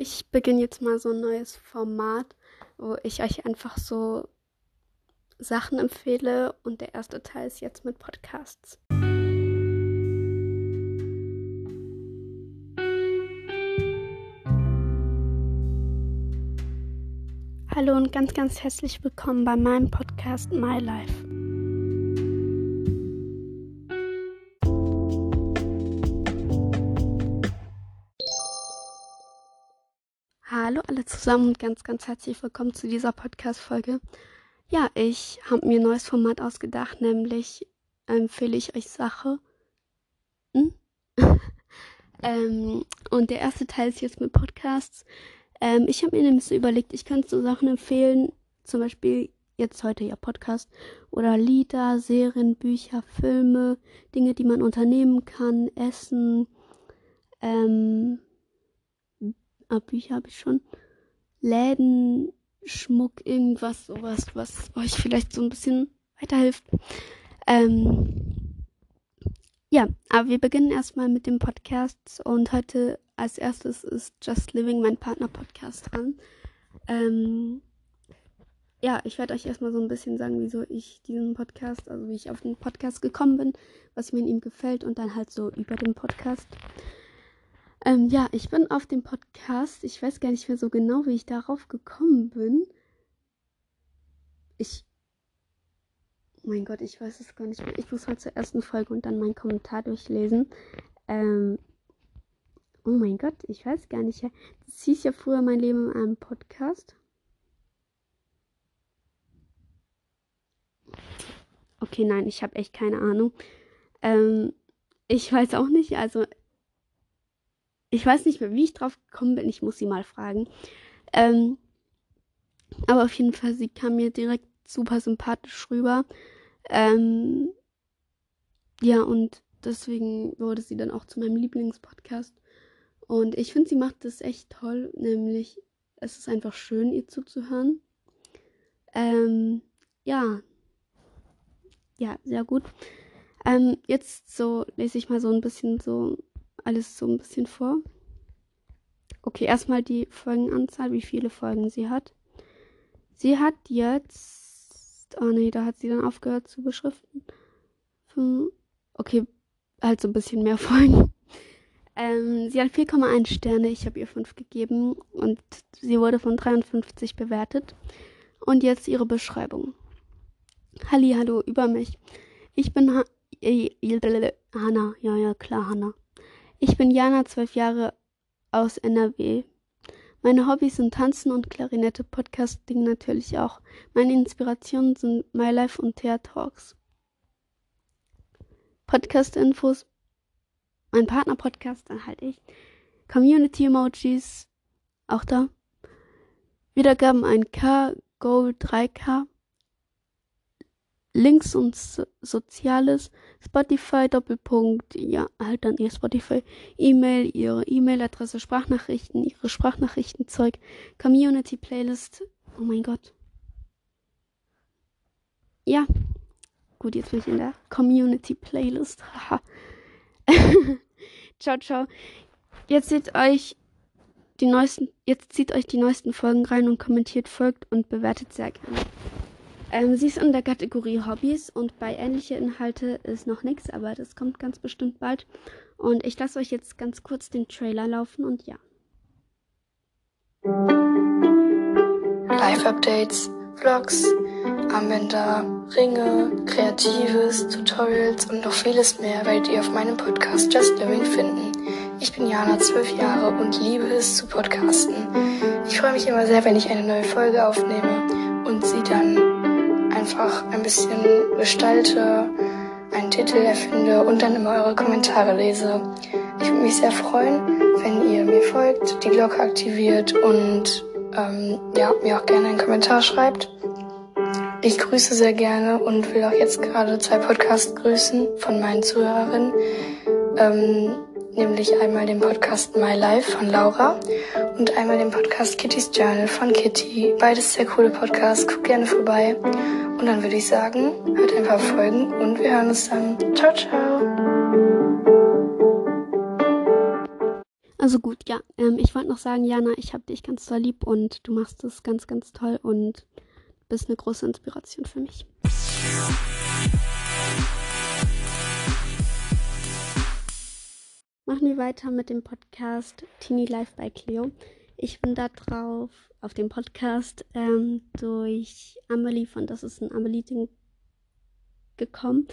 Ich beginne jetzt mal so ein neues Format, wo ich euch einfach so Sachen empfehle und der erste Teil ist jetzt mit Podcasts. Hallo und ganz, ganz herzlich willkommen bei meinem Podcast My Life. Zusammen und ganz, ganz herzlich willkommen zu dieser Podcast-Folge. Ja, ich habe mir ein neues Format ausgedacht, nämlich empfehle ich euch Sache. Hm? ähm, und der erste Teil ist jetzt mit Podcasts. Ähm, ich habe mir nämlich so überlegt, ich könnte so Sachen empfehlen, zum Beispiel jetzt heute ja Podcast oder Lieder, Serien, Bücher, Filme, Dinge, die man unternehmen kann, Essen, ähm, ah, Bücher habe ich schon, Läden, Schmuck, irgendwas, sowas, was euch vielleicht so ein bisschen weiterhilft. Ähm, ja, aber wir beginnen erstmal mit dem Podcast und heute als erstes ist Just Living, mein Partner-Podcast dran. Ähm, ja, ich werde euch erstmal so ein bisschen sagen, wieso ich diesen Podcast, also wie ich auf den Podcast gekommen bin, was mir in ihm gefällt und dann halt so über den Podcast. Ähm, ja, ich bin auf dem Podcast. Ich weiß gar nicht mehr so genau, wie ich darauf gekommen bin. Ich. Mein Gott, ich weiß es gar nicht mehr. Ich muss halt zur ersten Folge und dann meinen Kommentar durchlesen. Ähm. Oh mein Gott, ich weiß gar nicht. Das hieß ja früher mein Leben in einem Podcast. Okay, nein, ich habe echt keine Ahnung. Ähm, ich weiß auch nicht. Also ich weiß nicht mehr, wie ich drauf gekommen bin. Ich muss sie mal fragen. Ähm, aber auf jeden Fall, sie kam mir direkt super sympathisch rüber. Ähm, ja, und deswegen wurde sie dann auch zu meinem Lieblingspodcast. Und ich finde, sie macht das echt toll. Nämlich, es ist einfach schön, ihr zuzuhören. Ähm, ja. Ja, sehr gut. Ähm, jetzt so lese ich mal so ein bisschen so alles so ein bisschen vor. Okay, erstmal die Folgenanzahl, wie viele Folgen sie hat. Sie hat jetzt. Oh nee, da hat sie dann aufgehört zu beschriften. Okay, halt so ein bisschen mehr Folgen. Ähm, sie hat 4,1 Sterne, ich habe ihr 5 gegeben und sie wurde von 53 bewertet. Und jetzt ihre Beschreibung. Halli, hallo, über mich. Ich bin ha Hanna. Ja, ja, klar, Hanna. Ich bin Jana, zwölf Jahre aus NRW. Meine Hobbys sind Tanzen und Klarinette, Podcasting natürlich auch. Meine Inspirationen sind My Life und Thea Talks. Podcast-Infos, mein Partner-Podcast, dann halt ich. Community-Emojis, auch da. Wiedergaben 1K, Goal 3K. Links und so Soziales, Spotify, Doppelpunkt, ja, halt dann ihr Spotify, E-Mail, ihre E-Mail-Adresse, Sprachnachrichten, ihre Sprachnachrichtenzeug, Community Playlist, oh mein Gott. Ja, gut, jetzt bin ich in der Community Playlist, haha. ciao, ciao. Jetzt seht euch die neuesten, jetzt zieht euch die neuesten Folgen rein und kommentiert, folgt und bewertet sehr gerne. Ähm, sie ist in der Kategorie Hobbys und bei ähnliche Inhalte ist noch nichts, aber das kommt ganz bestimmt bald. Und ich lasse euch jetzt ganz kurz den Trailer laufen und ja. Live-Updates, Vlogs, Armbänder, Ringe, Kreatives, Tutorials und noch vieles mehr werdet ihr auf meinem Podcast Just Living finden. Ich bin Jana, zwölf Jahre und liebe es zu podcasten. Ich freue mich immer sehr, wenn ich eine neue Folge aufnehme und sie dann einfach ein bisschen gestalte, einen Titel erfinde und dann immer eure Kommentare lese. Ich würde mich sehr freuen, wenn ihr mir folgt, die Glocke aktiviert und ähm, ja, mir auch gerne einen Kommentar schreibt. Ich grüße sehr gerne und will auch jetzt gerade zwei Podcasts grüßen von meinen Zuhörerinnen. Ähm, nämlich einmal den Podcast My Life von Laura und einmal den Podcast Kitty's Journal von Kitty. Beides sehr coole Podcasts, guck gerne vorbei. Und dann würde ich sagen, hört einfach Folgen und wir hören uns dann. Ciao, ciao. Also gut, ja. Ähm, ich wollte noch sagen, Jana, ich habe dich ganz toll lieb und du machst es ganz, ganz toll und bist eine große Inspiration für mich. Machen wir weiter mit dem Podcast Teeny Life bei Cleo. Ich bin da drauf auf dem Podcast ähm, durch Amelie von Das ist ein Amelie-Ding gekommen.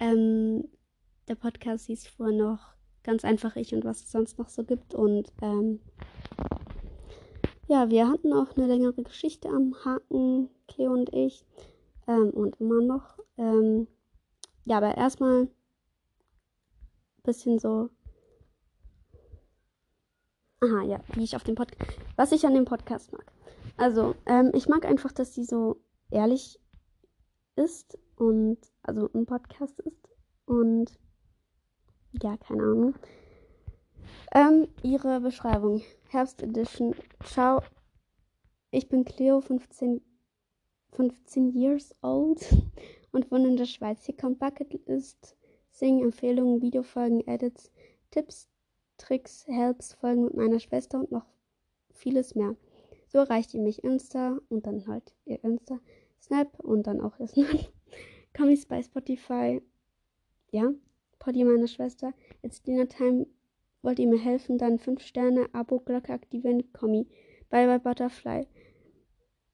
Ähm, der Podcast hieß vorher noch ganz einfach ich und was es sonst noch so gibt. Und ähm, ja, wir hatten auch eine längere Geschichte am Haken, Cleo und ich. Ähm, und immer noch. Ähm, ja, aber erstmal ein bisschen so. Aha, ja, wie ich auf dem Podcast. Was ich an dem Podcast mag. Also, ähm, ich mag einfach, dass sie so ehrlich ist und also ein Podcast ist. Und ja, keine Ahnung. Ähm, ihre Beschreibung. Herbst Edition. Ciao. Ich bin Cleo, 15, 15 years old und wohne in der Schweiz. Hier kommt Bucketlist, Singen, Empfehlungen, Videofolgen, Edits, Tipps, Tricks, Helps, Folgen mit meiner Schwester und noch vieles mehr. So erreicht ihr mich Insta und dann halt ihr Insta, Snap und dann auch ihr Snap. Kommis bei Spotify. Ja, Poddy, meine Schwester. It's Dinner Time. Wollt ihr mir helfen? Dann 5 Sterne, Abo, Glocke aktivieren, Kommi. Bye bye Butterfly.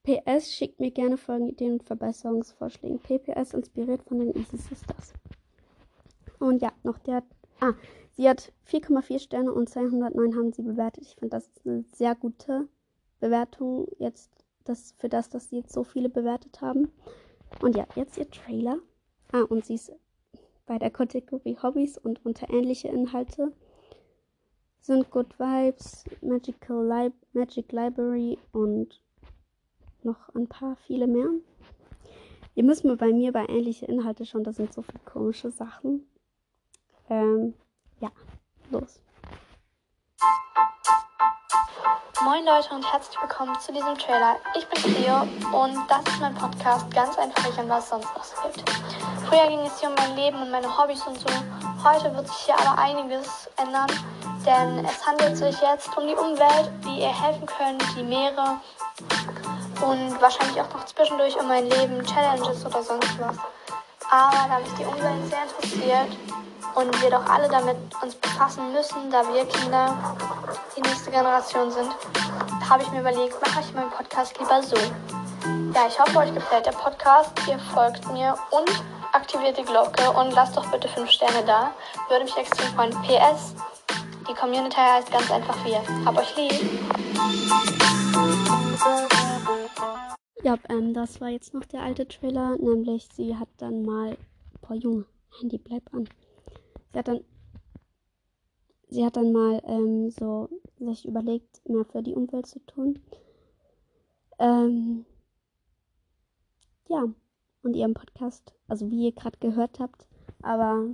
PS schickt mir gerne Folgenideen und Verbesserungsvorschläge. PPS inspiriert von den Easy Sisters. Und ja, noch der. Ah, sie hat 4,4 Sterne und 209 haben sie bewertet. Ich finde, das ist eine sehr gute Bewertung jetzt das, für das, dass sie jetzt so viele bewertet haben. Und ja, jetzt ihr Trailer. Ah, und sie ist bei der Kategorie Hobbys und unter ähnliche Inhalte sind Good Vibes, Magical Li Magic Library und noch ein paar viele mehr. Ihr müsst mir bei mir bei ähnliche Inhalte schon, da sind so viele komische Sachen. Ähm, ja, los. Moin Leute und herzlich willkommen zu diesem Trailer. Ich bin Cleo und das ist mein Podcast Ganz einfach ich und was sonst noch so gibt. Früher ging es hier um mein Leben und meine Hobbys und so. Heute wird sich hier aber einiges ändern, denn es handelt sich jetzt um die Umwelt, wie ihr helfen könnt, die Meere und wahrscheinlich auch noch zwischendurch um mein Leben, Challenges oder sonst was. Aber da mich die Umwelt sehr interessiert und wir doch alle damit uns befassen müssen, da wir Kinder die nächste Generation sind, habe ich mir überlegt, mache ich meinen Podcast lieber so. Ja, ich hoffe, euch gefällt der Podcast. Ihr folgt mir und aktiviert die Glocke und lasst doch bitte 5 Sterne da. Würde mich extrem freuen. PS, die Community heißt ganz einfach wir. Hab euch lieb. Ja, ähm, das war jetzt noch der alte Trailer, nämlich sie hat dann mal. Boah, Junge, Handy, bleib an. Sie hat dann. Sie hat dann mal ähm, so sich überlegt, mehr für die Umwelt zu tun. Ähm, ja, und ihrem Podcast, also wie ihr gerade gehört habt, aber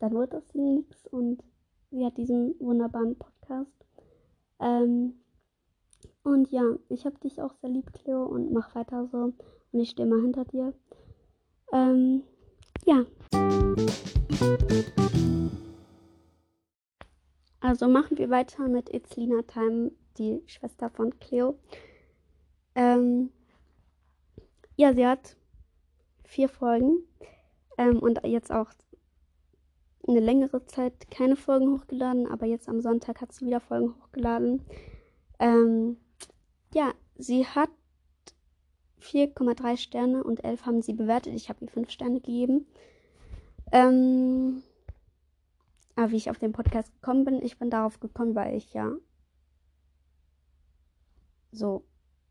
dann wurde das nichts und sie hat diesen wunderbaren Podcast. Ähm, und ja, ich habe dich auch sehr lieb, Cleo, und mach weiter so. Und ich stehe mal hinter dir. Ähm, ja. Also machen wir weiter mit It's Lina Time, die Schwester von Cleo. Ähm, ja, sie hat vier Folgen ähm, und jetzt auch eine längere Zeit keine Folgen hochgeladen, aber jetzt am Sonntag hat sie wieder Folgen hochgeladen. Ähm, ja, sie hat 4,3 Sterne und 11 haben sie bewertet. Ich habe ihr 5 Sterne gegeben. Ähm, aber wie ich auf den Podcast gekommen bin, ich bin darauf gekommen, weil ich ja so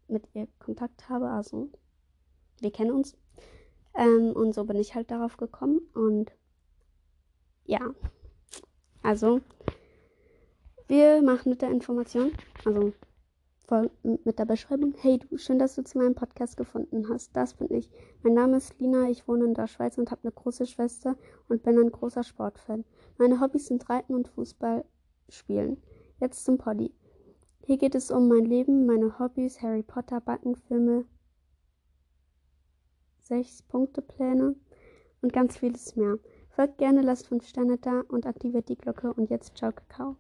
mit ihr Kontakt habe. Also wir kennen uns. Ähm, und so bin ich halt darauf gekommen. Und ja, also wir machen mit der Information, also mit der Beschreibung. Hey du, schön, dass du zu meinem Podcast gefunden hast. Das bin ich. Mein Name ist Lina, ich wohne in der Schweiz und habe eine große Schwester und bin ein großer Sportfan. Meine Hobbys sind Reiten und Fußball spielen. Jetzt zum Poddy. Hier geht es um mein Leben, meine Hobbys, Harry Potter, Backenfilme, sechs Punkte Pläne und ganz vieles mehr. Folgt gerne, lasst 5 Sterne da und aktiviert die Glocke und jetzt ciao Kakao.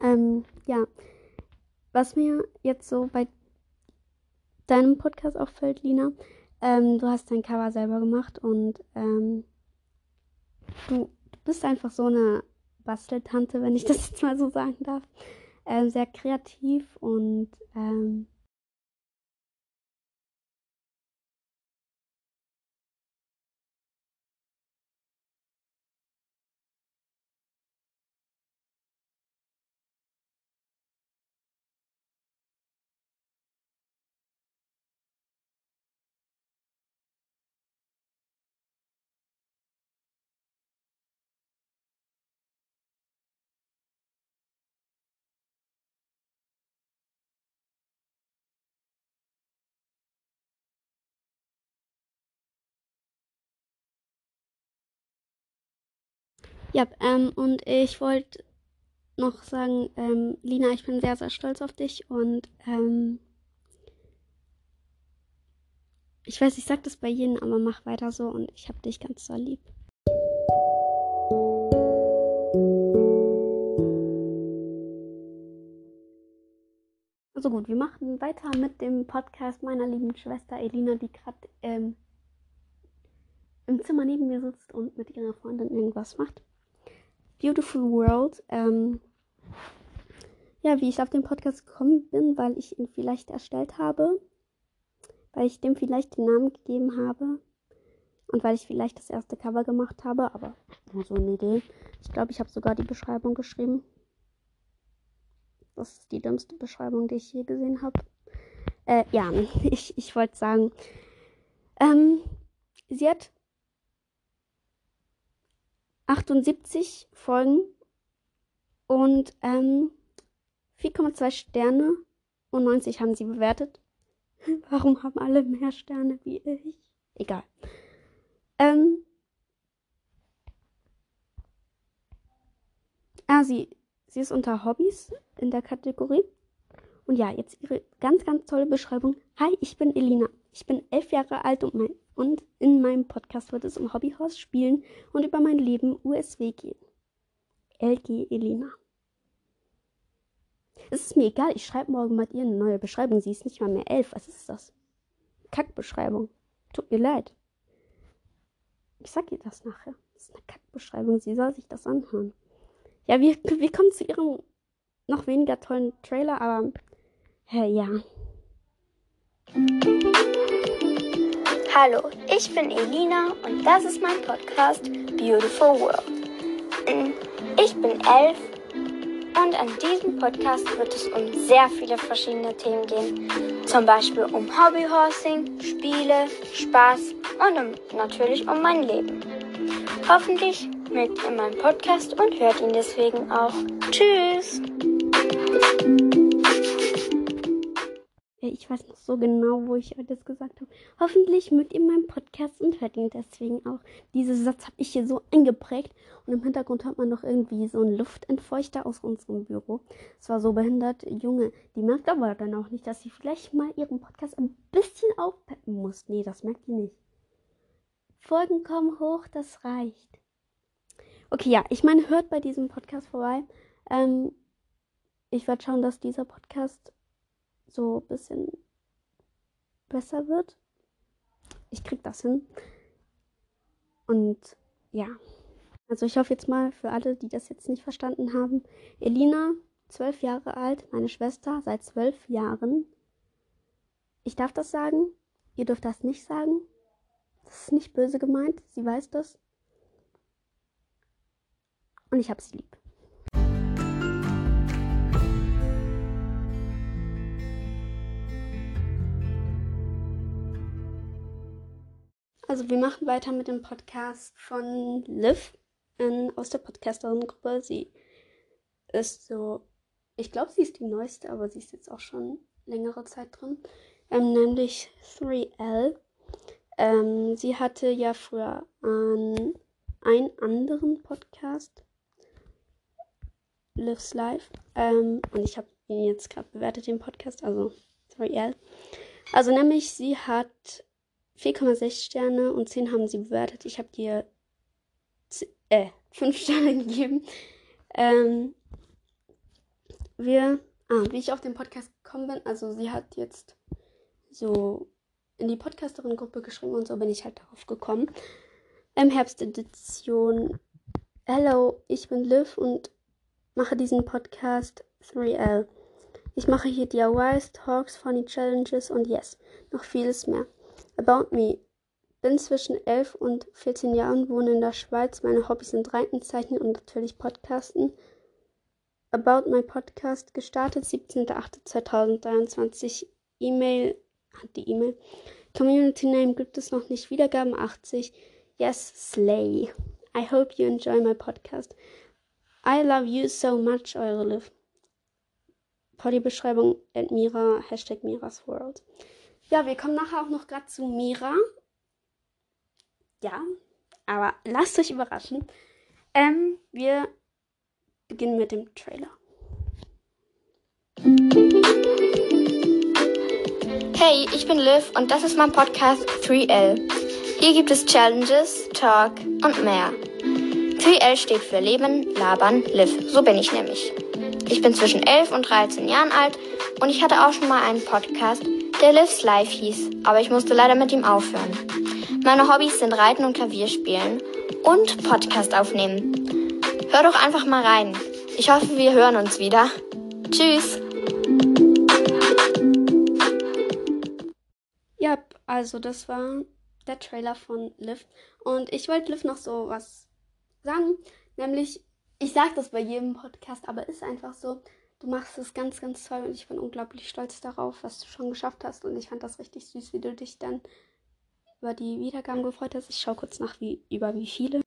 Ähm, ja. Was mir jetzt so bei deinem Podcast auffällt, Lina, ähm, du hast dein Cover selber gemacht und ähm, du, du bist einfach so eine Basteltante, wenn ich das jetzt mal so sagen darf. Ähm, sehr kreativ und ähm, Ja, ähm, und ich wollte noch sagen, ähm, Lina, ich bin sehr, sehr stolz auf dich und ähm, ich weiß, ich sag das bei jedem, aber mach weiter so und ich hab dich ganz so lieb. Also gut, wir machen weiter mit dem Podcast meiner lieben Schwester Elina, die gerade ähm, im Zimmer neben mir sitzt und mit ihrer Freundin irgendwas macht. Beautiful World. Ähm, ja, wie ich auf den Podcast gekommen bin, weil ich ihn vielleicht erstellt habe, weil ich dem vielleicht den Namen gegeben habe und weil ich vielleicht das erste Cover gemacht habe, aber nur so eine Idee. Ich glaube, ich habe sogar die Beschreibung geschrieben. Das ist die dümmste Beschreibung, die ich je gesehen habe. Äh, ja, ich, ich wollte sagen, ähm, sie hat 78 Folgen und ähm, 4,2 Sterne und 90 haben sie bewertet. Warum haben alle mehr Sterne wie ich? Egal. Ähm, ah, sie, sie ist unter Hobbys in der Kategorie. Und ja, jetzt ihre ganz, ganz tolle Beschreibung. Hi, ich bin Elina. Ich bin elf Jahre alt und, mein, und in meinem Podcast wird es um Hobbyhaus, Spielen und über mein Leben USW gehen. LG Elina. Es ist mir egal, ich schreibe morgen mit ihr eine neue Beschreibung. Sie ist nicht mal mehr elf. Was ist das? Kackbeschreibung. Tut mir leid. Ich sag ihr das nachher. Das ist eine Kackbeschreibung. Sie soll sich das anhören. Ja, wir, wir kommen zu ihrem noch weniger tollen Trailer, aber äh, ja. Hallo, ich bin Elina und das ist mein Podcast Beautiful World. Mm, ich bin elf und an diesem Podcast wird es um sehr viele verschiedene Themen gehen. Zum Beispiel um Hobbyhorsing, Spiele, Spaß und um, natürlich um mein Leben. Hoffentlich mögt ihr meinen Podcast und hört ihn deswegen auch. Tschüss! Ich weiß noch so genau, wo ich das gesagt habe. Hoffentlich mögt ihr meinen Podcast und hört ihn deswegen auch. Diesen Satz habe ich hier so eingeprägt. Und im Hintergrund hört man noch irgendwie so einen Luftentfeuchter aus unserem Büro. Es war so behindert. Junge, die merkt aber dann auch nicht, dass sie vielleicht mal ihren Podcast ein bisschen aufpeppen muss. Nee, das merkt die nicht. Folgen kommen hoch, das reicht. Okay, ja, ich meine, hört bei diesem Podcast vorbei. Ähm, ich werde schauen, dass dieser Podcast so ein bisschen besser wird. Ich krieg das hin. Und ja. Also ich hoffe jetzt mal für alle, die das jetzt nicht verstanden haben. Elina, zwölf Jahre alt, meine Schwester seit zwölf Jahren. Ich darf das sagen. Ihr dürft das nicht sagen. Das ist nicht böse gemeint. Sie weiß das. Und ich habe sie lieb. Also wir machen weiter mit dem Podcast von Liv in, aus der Podcasterin-Gruppe. Sie ist so, ich glaube, sie ist die neueste, aber sie ist jetzt auch schon längere Zeit drin. Ähm, nämlich 3L. Ähm, sie hatte ja früher an einen anderen Podcast, Lives Life. Ähm, und ich habe ihn jetzt gerade bewertet, den Podcast, also 3L. Also nämlich, sie hat 4,6 Sterne und 10 haben sie bewertet. Ich habe dir äh, 5 Sterne gegeben. Ähm, wir, ah, wie ich auf den Podcast gekommen bin, also sie hat jetzt so in die Podcasterin-Gruppe geschrieben und so bin ich halt darauf gekommen. Im Herbstedition. Hello, ich bin Liv und mache diesen Podcast 3L. Ich mache hier DIYs, Talks, Funny Challenges und yes, noch vieles mehr. About me. Bin zwischen 11 und 14 Jahren, wohne in der Schweiz. Meine Hobbys sind Reiten, Zeichnen und natürlich Podcasten. About My Podcast gestartet 17.08.2023. E-Mail, hat die E-Mail. Community Name gibt es noch nicht. Wiedergaben 80. Yes, Slay. I hope you enjoy my podcast. I love you so much, eure Liv. Poddy-Beschreibung at Hashtag Miras World. Ja, wir kommen nachher auch noch gerade zu Mira. Ja, aber lasst euch überraschen. Ähm, wir beginnen mit dem Trailer. Hey, ich bin Liv und das ist mein Podcast 3L. Hier gibt es Challenges, Talk und mehr. 3L steht für Leben, Labern, Liv. So bin ich nämlich. Ich bin zwischen 11 und 13 Jahren alt und ich hatte auch schon mal einen Podcast, der Livs Life hieß, aber ich musste leider mit ihm aufhören. Meine Hobbys sind Reiten und Klavierspielen und Podcast aufnehmen. Hör doch einfach mal rein. Ich hoffe, wir hören uns wieder. Tschüss. Ja, also das war der Trailer von Liv. Und ich wollte Liv noch so was sagen. Nämlich, ich sage das bei jedem Podcast, aber ist einfach so. Du machst es ganz, ganz toll und ich bin unglaublich stolz darauf, was du schon geschafft hast. Und ich fand das richtig süß, wie du dich dann über die Wiedergaben gefreut hast. Ich schaue kurz nach, wie, über wie viele.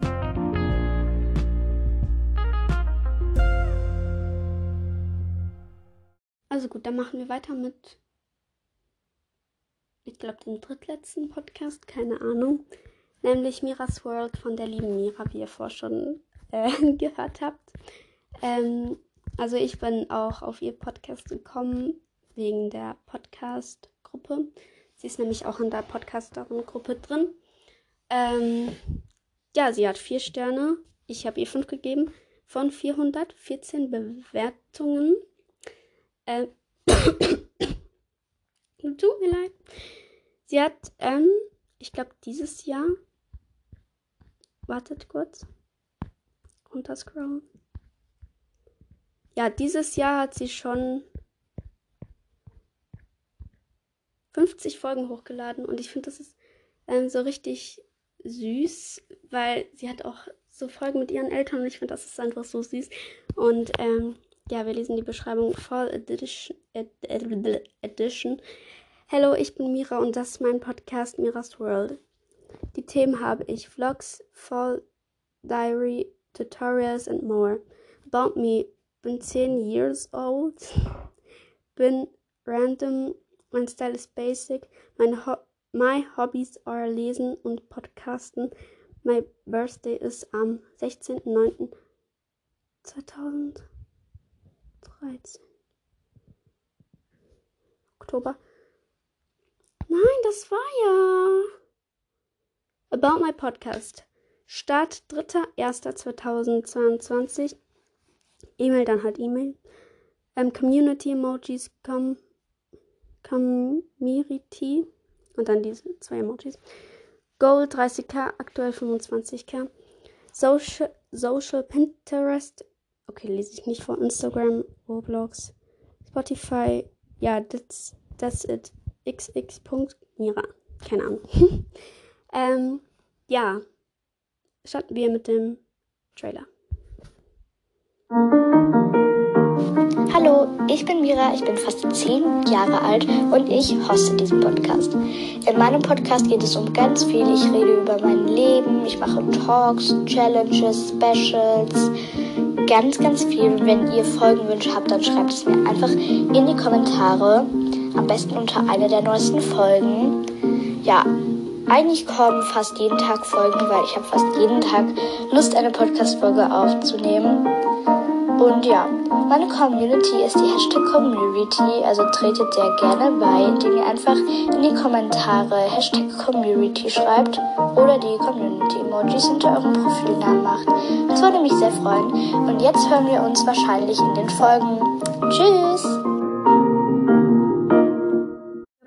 Also gut, dann machen wir weiter mit, ich glaube, dem drittletzten Podcast, keine Ahnung. Nämlich Miras World von der lieben Mira, wie ihr vorher schon äh, gehört habt. Ähm, also ich bin auch auf ihr Podcast gekommen wegen der Podcast-Gruppe. Sie ist nämlich auch in der Podcasterin-Gruppe drin. Ähm, ja, sie hat vier Sterne. Ich habe ihr fünf gegeben von 414 Bewertungen. Äh, tut mir leid. Sie hat, ähm, ich glaube, dieses Jahr. Wartet kurz. Runterscrollen. Ja, dieses Jahr hat sie schon 50 Folgen hochgeladen und ich finde, das ist ähm, so richtig süß, weil sie hat auch so Folgen mit ihren Eltern und ich finde, das ist einfach so süß. Und ähm, ja, wir lesen die Beschreibung Fall Edition. Edition. Hello, ich bin Mira und das ist mein Podcast Mira's World. Die Themen habe ich Vlogs, Fall Diary, Tutorials and more. About me, bin 10 years old, bin random, mein Style ist basic, meine Ho my hobbies are lesen und podcasten. My birthday ist am 16.09.2000. 13. Oktober. Nein, das war ja. About my podcast. Start 3.1.2022. E-Mail, dann halt E-Mail. Ähm, Community Emojis, com, Community. Und dann diese zwei Emojis. Goal 30k, aktuell 25k. Social, Social Pinterest Okay, lese ich nicht vor. Instagram, Roblox, Spotify. Ja, that's, that's it. xx.mira. Keine Ahnung. ähm, ja. Starten wir mit dem Trailer. Ich bin Mira, ich bin fast zehn Jahre alt und ich hoste diesen Podcast. In meinem Podcast geht es um ganz viel. Ich rede über mein Leben, ich mache Talks, Challenges, Specials, ganz, ganz viel. wenn ihr Folgenwünsche habt, dann schreibt es mir einfach in die Kommentare. Am besten unter einer der neuesten Folgen. Ja, eigentlich kommen fast jeden Tag Folgen, weil ich habe fast jeden Tag Lust, eine Podcast-Folge aufzunehmen. Und ja, meine Community ist die Hashtag Community, also tretet sehr gerne bei, indem ihr einfach in die Kommentare Hashtag Community schreibt oder die Community-Emojis hinter eurem Profilnamen macht. Das würde mich sehr freuen. Und jetzt hören wir uns wahrscheinlich in den Folgen. Tschüss!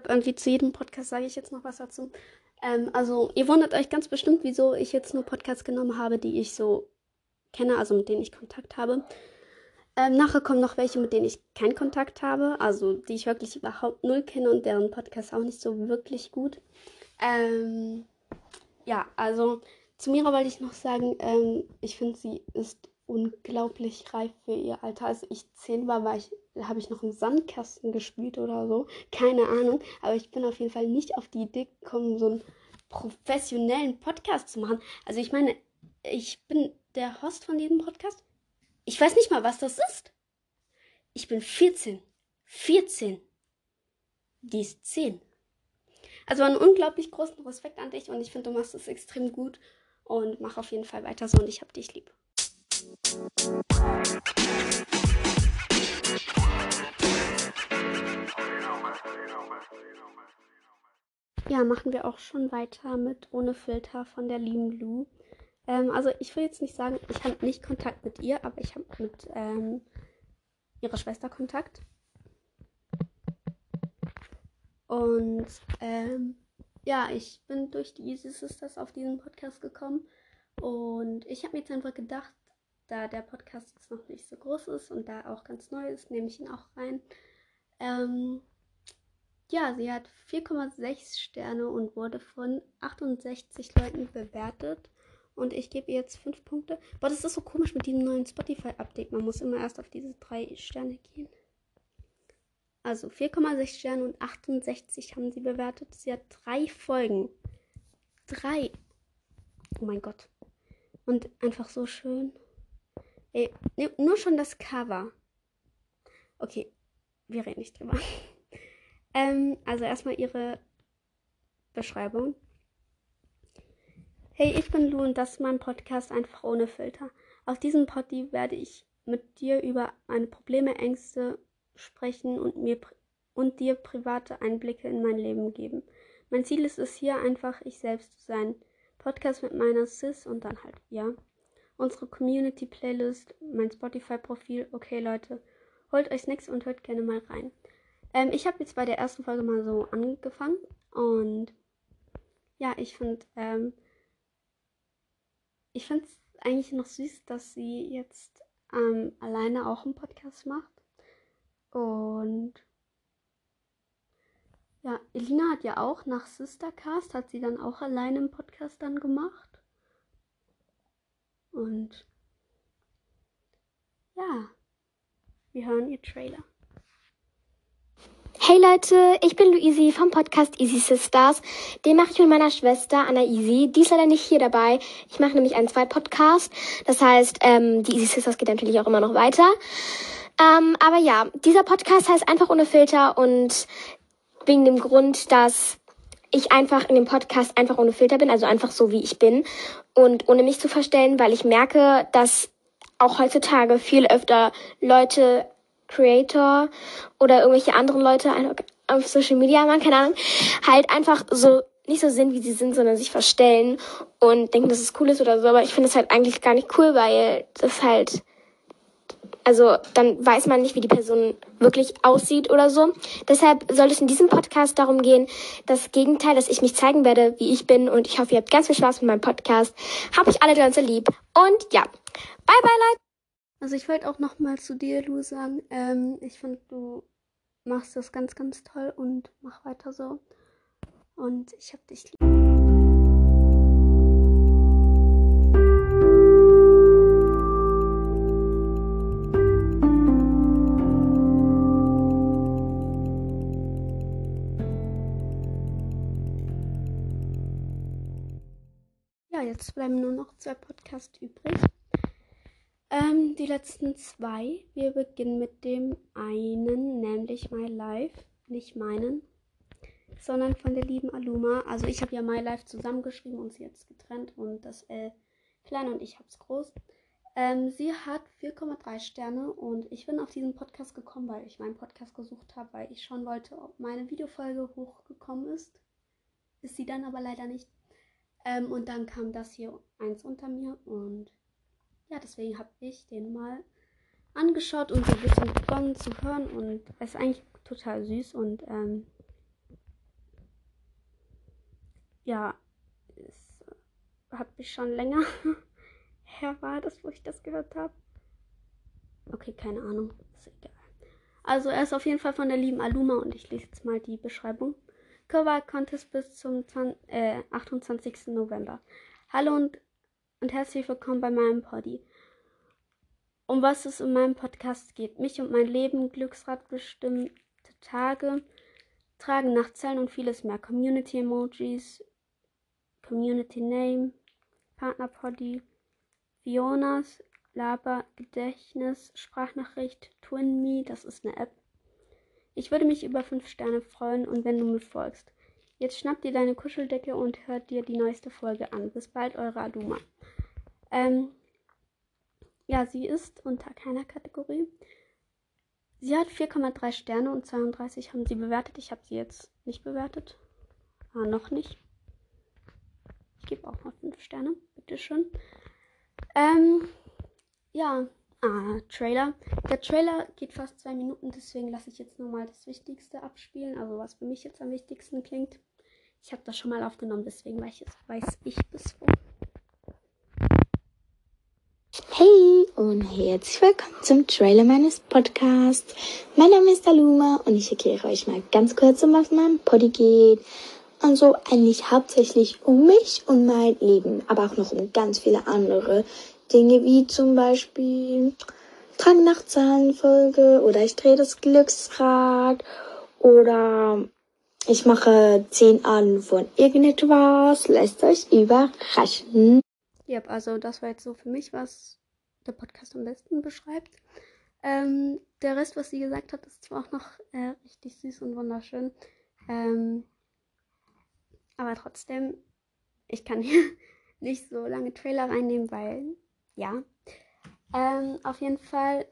Irgendwie zu jedem Podcast sage ich jetzt noch was dazu. Ähm, also, ihr wundert euch ganz bestimmt, wieso ich jetzt nur Podcasts genommen habe, die ich so kenne, also mit denen ich Kontakt habe. Ähm, nachher kommen noch welche, mit denen ich keinen Kontakt habe, also die ich wirklich überhaupt null kenne und deren Podcast auch nicht so wirklich gut. Ähm, ja, also zu Mira wollte ich noch sagen, ähm, ich finde, sie ist unglaublich reif für ihr Alter. Als ich zehn war, war ich, habe ich noch im Sandkasten gespielt oder so. Keine Ahnung. Aber ich bin auf jeden Fall nicht auf die Idee gekommen, so einen professionellen Podcast zu machen. Also ich meine, ich bin der Host von diesem Podcast. Ich weiß nicht mal, was das ist. Ich bin 14. 14. Die ist 10. Also einen unglaublich großen Respekt an dich und ich finde, du machst es extrem gut und mach auf jeden Fall weiter so und ich hab dich lieb. Ja, machen wir auch schon weiter mit Ohne Filter von der lieben Lou. Ähm, also ich will jetzt nicht sagen, ich habe nicht Kontakt mit ihr, aber ich habe mit ähm, ihrer Schwester Kontakt. Und ähm, ja, ich bin durch die Easy Sisters auf diesen Podcast gekommen. Und ich habe mir jetzt einfach gedacht, da der Podcast jetzt noch nicht so groß ist und da auch ganz neu ist, nehme ich ihn auch rein. Ähm, ja, sie hat 4,6 Sterne und wurde von 68 Leuten bewertet. Und ich gebe ihr jetzt 5 Punkte. Boah, das ist so komisch mit diesem neuen Spotify-Update. Man muss immer erst auf diese 3 Sterne gehen. Also 4,6 Sterne und 68 haben sie bewertet. Sie hat drei Folgen. Drei. Oh mein Gott. Und einfach so schön. Ey, nur schon das Cover. Okay, wir reden nicht drüber. ähm, also erstmal ihre Beschreibung. Hey, ich bin Lu und das ist mein Podcast einfach ohne Filter. Auf diesem Poddy werde ich mit dir über meine Probleme, Ängste sprechen und mir und dir private Einblicke in mein Leben geben. Mein Ziel ist es hier einfach ich selbst zu sein. Podcast mit meiner Sis und dann halt ja. Unsere Community Playlist, mein Spotify Profil. Okay Leute, holt euch Snacks und hört gerne mal rein. Ähm, ich habe jetzt bei der ersten Folge mal so angefangen und ja, ich finde ähm, ich finde es eigentlich noch süß, dass sie jetzt ähm, alleine auch einen Podcast macht. Und ja, Elina hat ja auch nach Sistercast, hat sie dann auch alleine einen Podcast dann gemacht. Und ja, wir hören ihr Trailer. Hey Leute, ich bin Luisi vom Podcast Easy Sisters. Den mache ich mit meiner Schwester Anna Easy. Die ist leider nicht hier dabei. Ich mache nämlich einen zweiten Podcast. Das heißt, ähm, die Easy Sisters geht natürlich auch immer noch weiter. Ähm, aber ja, dieser Podcast heißt einfach ohne Filter und wegen dem Grund, dass ich einfach in dem Podcast einfach ohne Filter bin, also einfach so wie ich bin und ohne mich zu verstellen, weil ich merke, dass auch heutzutage viel öfter Leute Creator oder irgendwelche anderen Leute auf Social Media, man keine Ahnung, halt einfach so nicht so sind, wie sie sind, sondern sich verstellen und denken, dass es cool ist oder so. Aber ich finde es halt eigentlich gar nicht cool, weil das halt, also dann weiß man nicht, wie die Person wirklich aussieht oder so. Deshalb soll es in diesem Podcast darum gehen, das Gegenteil, dass ich mich zeigen werde, wie ich bin. Und ich hoffe, ihr habt ganz viel Spaß mit meinem Podcast. Hab ich alle ganz lieb. Und ja, bye bye Leute. Also ich wollte auch noch mal zu dir, Lu, sagen, ähm, ich finde, du machst das ganz, ganz toll und mach weiter so. Und ich hab dich lieb. Ja, jetzt bleiben nur noch zwei Podcasts übrig. Ähm, die letzten zwei. Wir beginnen mit dem einen, nämlich My Life. Nicht meinen, sondern von der lieben Aluma. Also ich habe ja My Life zusammengeschrieben und sie jetzt getrennt und das L klein und ich habe es groß. Ähm, sie hat 4,3 Sterne und ich bin auf diesen Podcast gekommen, weil ich meinen Podcast gesucht habe, weil ich schauen wollte, ob meine Videofolge hochgekommen ist. Ist sie dann aber leider nicht. Ähm, und dann kam das hier eins unter mir und ja, deswegen habe ich den mal angeschaut und so ein bisschen begonnen zu hören und es ist eigentlich total süß und ähm, ja, es hat mich schon länger her war das, wo ich das gehört habe. Okay, keine Ahnung. Ist egal. Also er ist auf jeden Fall von der lieben Aluma und ich lese jetzt mal die Beschreibung. Cover Contest bis zum 20, äh, 28. November. Hallo und, und herzlich willkommen bei meinem Poddy. Um was es in meinem Podcast geht. Mich und mein Leben, Glücksrad bestimmte Tage, tragen Nachtzellen und vieles mehr. Community Emojis, Community Name, Partner Poddy, Fionas Laber Gedächtnis Sprachnachricht TwinMe, das ist eine App. Ich würde mich über 5 Sterne freuen und wenn du mir folgst. Jetzt schnapp dir deine Kuscheldecke und hört dir die neueste Folge an. Bis bald, eure Aduma. Ähm, ja, sie ist unter keiner Kategorie. Sie hat 4,3 Sterne und 32 haben sie bewertet. Ich habe sie jetzt nicht bewertet. Ah, noch nicht. Ich gebe auch mal 5 Sterne. Bitteschön. Ähm, ja, ah, Trailer. Der Trailer geht fast zwei Minuten, deswegen lasse ich jetzt nur mal das Wichtigste abspielen, also was für mich jetzt am wichtigsten klingt. Ich habe das schon mal aufgenommen, deswegen weiß ich, weiß ich bis wo. Hey und herzlich willkommen zum Trailer meines Podcasts. Mein Name ist Aluma und ich erkläre euch mal ganz kurz, um was mein Poddy geht. Und so eigentlich hauptsächlich um mich und mein Leben, aber auch noch um ganz viele andere Dinge, wie zum Beispiel Drang nach Zahlenfolge oder ich drehe das Glücksrad oder ich mache zehn Arten von irgendetwas. Lasst euch überraschen. Ja, also das war jetzt so für mich, was der Podcast am besten beschreibt. Ähm, der Rest, was sie gesagt hat, ist zwar auch noch äh, richtig süß und wunderschön. Ähm, aber trotzdem, ich kann hier nicht so lange Trailer reinnehmen, weil ja. Ähm, auf jeden Fall,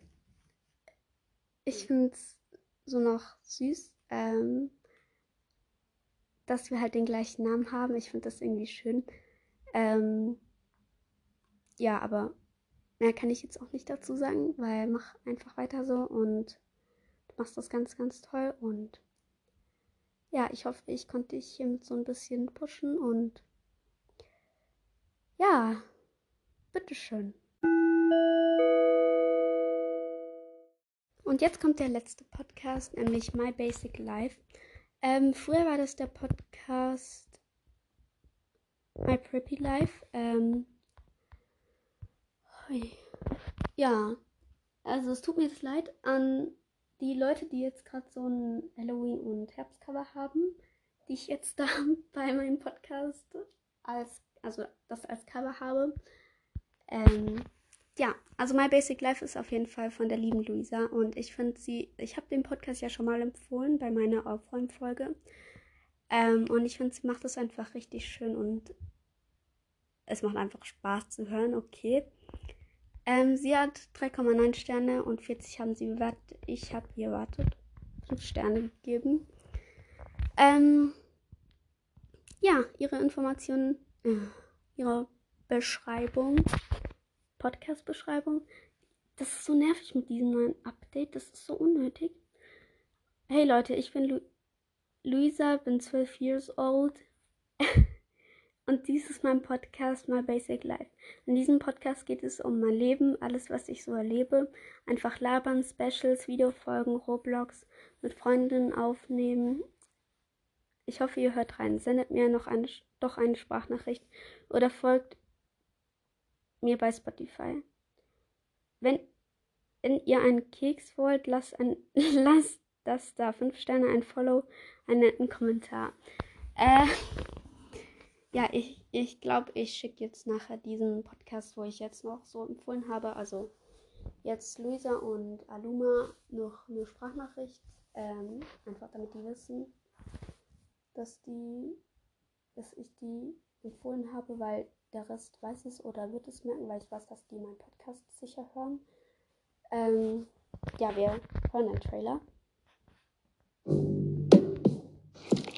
ich finde es so noch süß, ähm, dass wir halt den gleichen Namen haben. Ich finde das irgendwie schön. Ähm, ja, aber mehr kann ich jetzt auch nicht dazu sagen, weil mach einfach weiter so und du machst das ganz, ganz toll und ja, ich hoffe, ich konnte dich hiermit so ein bisschen pushen und ja, bitteschön. Und jetzt kommt der letzte Podcast, nämlich My Basic Life. Ähm, früher war das der Podcast My Preppy Life. Ähm, ja, also es tut mir jetzt leid an die Leute, die jetzt gerade so ein Halloween- und Herbstcover haben, die ich jetzt da bei meinem Podcast als, also das als Cover habe. Ähm, ja, also My Basic Life ist auf jeden Fall von der lieben Luisa und ich finde sie, ich habe den Podcast ja schon mal empfohlen bei meiner Aufräumfolge ähm, und ich finde, sie macht es einfach richtig schön und es macht einfach Spaß zu hören, okay. Ähm, sie hat 3,9 Sterne und 40 haben sie bewertet. Ich habe ihr wartet 5 Sterne gegeben. Ähm, ja, ihre Informationen, äh, ihre Beschreibung, Podcast-Beschreibung. Das ist so nervig mit diesem neuen Update. Das ist so unnötig. Hey Leute, ich bin Lu Luisa, bin 12 years old. Und dies ist mein Podcast My Basic Life. In diesem Podcast geht es um mein Leben, alles, was ich so erlebe. Einfach labern, Specials, Videofolgen, Roblox, mit Freundinnen aufnehmen. Ich hoffe, ihr hört rein. Sendet mir noch eine, doch eine Sprachnachricht oder folgt mir bei Spotify. Wenn, wenn ihr einen Keks wollt, lasst, ein, lasst das da. Fünf Sterne, ein Follow, einen netten Kommentar. Äh ja, ich, ich glaube, ich schicke jetzt nachher diesen Podcast, wo ich jetzt noch so empfohlen habe, also jetzt Luisa und Aluma noch eine Sprachnachricht, ähm, einfach damit die wissen, dass die, dass ich die empfohlen habe, weil der Rest weiß es oder wird es merken, weil ich weiß, dass die meinen Podcast sicher hören. Ähm, ja, wir hören den Trailer.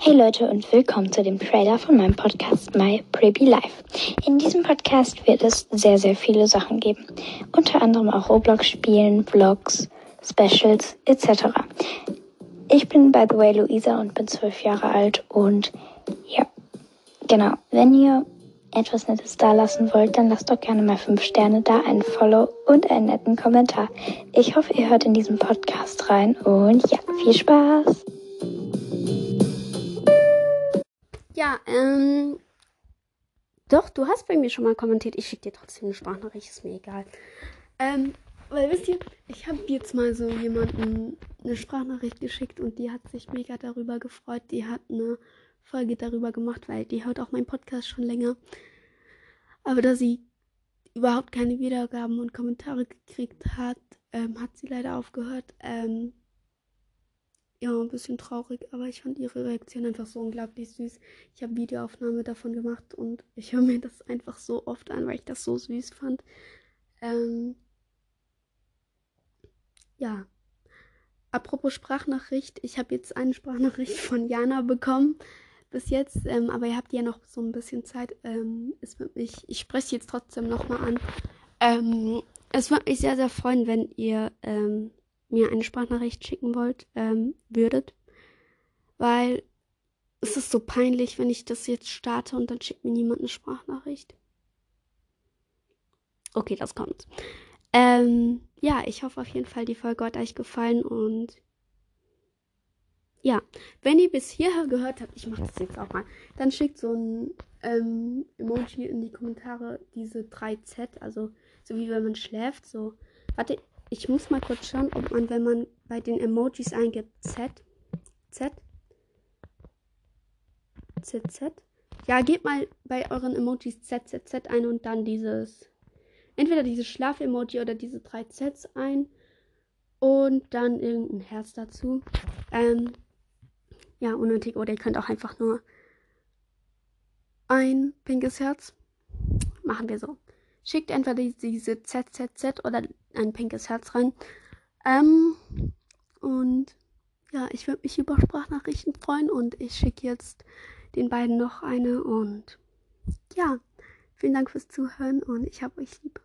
Hey Leute und willkommen zu dem Trailer von meinem Podcast My Prepy Life. In diesem Podcast wird es sehr, sehr viele Sachen geben. Unter anderem auch Roblox-Spielen, Vlogs, Specials etc. Ich bin by the way Luisa und bin zwölf Jahre alt und ja, genau. Wenn ihr etwas Nettes da lassen wollt, dann lasst doch gerne mal fünf Sterne da, einen Follow und einen netten Kommentar. Ich hoffe, ihr hört in diesen Podcast rein und ja, viel Spaß! Ja, ähm. Doch, du hast bei mir schon mal kommentiert. Ich schicke dir trotzdem eine Sprachnachricht, ist mir egal. Ähm, weil wisst ihr, ich habe jetzt mal so jemanden eine Sprachnachricht geschickt und die hat sich mega darüber gefreut. Die hat eine Folge darüber gemacht, weil die hört auch meinen Podcast schon länger. Aber da sie überhaupt keine Wiedergaben und Kommentare gekriegt hat, ähm, hat sie leider aufgehört. Ähm, ja, ein bisschen traurig, aber ich fand ihre Reaktion einfach so unglaublich süß. Ich habe Videoaufnahme davon gemacht und ich höre mir das einfach so oft an, weil ich das so süß fand. Ähm, ja. Apropos Sprachnachricht, ich habe jetzt eine Sprachnachricht von Jana bekommen bis jetzt, ähm, aber ihr habt ja noch so ein bisschen Zeit. Ähm, mich, ich spreche jetzt trotzdem nochmal an. Ähm, es würde mich sehr, sehr freuen, wenn ihr ähm, mir eine Sprachnachricht schicken wollt, ähm, würdet. Weil es ist so peinlich, wenn ich das jetzt starte und dann schickt mir niemand eine Sprachnachricht. Okay, das kommt. Ähm, ja, ich hoffe auf jeden Fall, die Folge hat euch gefallen und ja, wenn ihr bis hierher gehört habt, ich mache das jetzt auch mal, dann schickt so ein ähm, Emoji in die Kommentare diese 3Z, also so wie wenn man schläft, so. Warte, ich muss mal kurz schauen, ob man, wenn man bei den Emojis eingibt, Z, Z, ZZ. Ja, gebt mal bei euren Emojis ZZZ ein und dann dieses, entweder dieses Schlaf-Emoji oder diese drei Zs ein und dann irgendein Herz dazu. Ähm, ja, unnötig. Oder ihr könnt auch einfach nur ein pinkes Herz. Machen wir so. Schickt entweder diese ZZZ oder ein pinkes Herz rein. Ähm, und ja, ich würde mich über Sprachnachrichten freuen und ich schicke jetzt den beiden noch eine und ja, vielen Dank fürs Zuhören und ich habe euch lieb.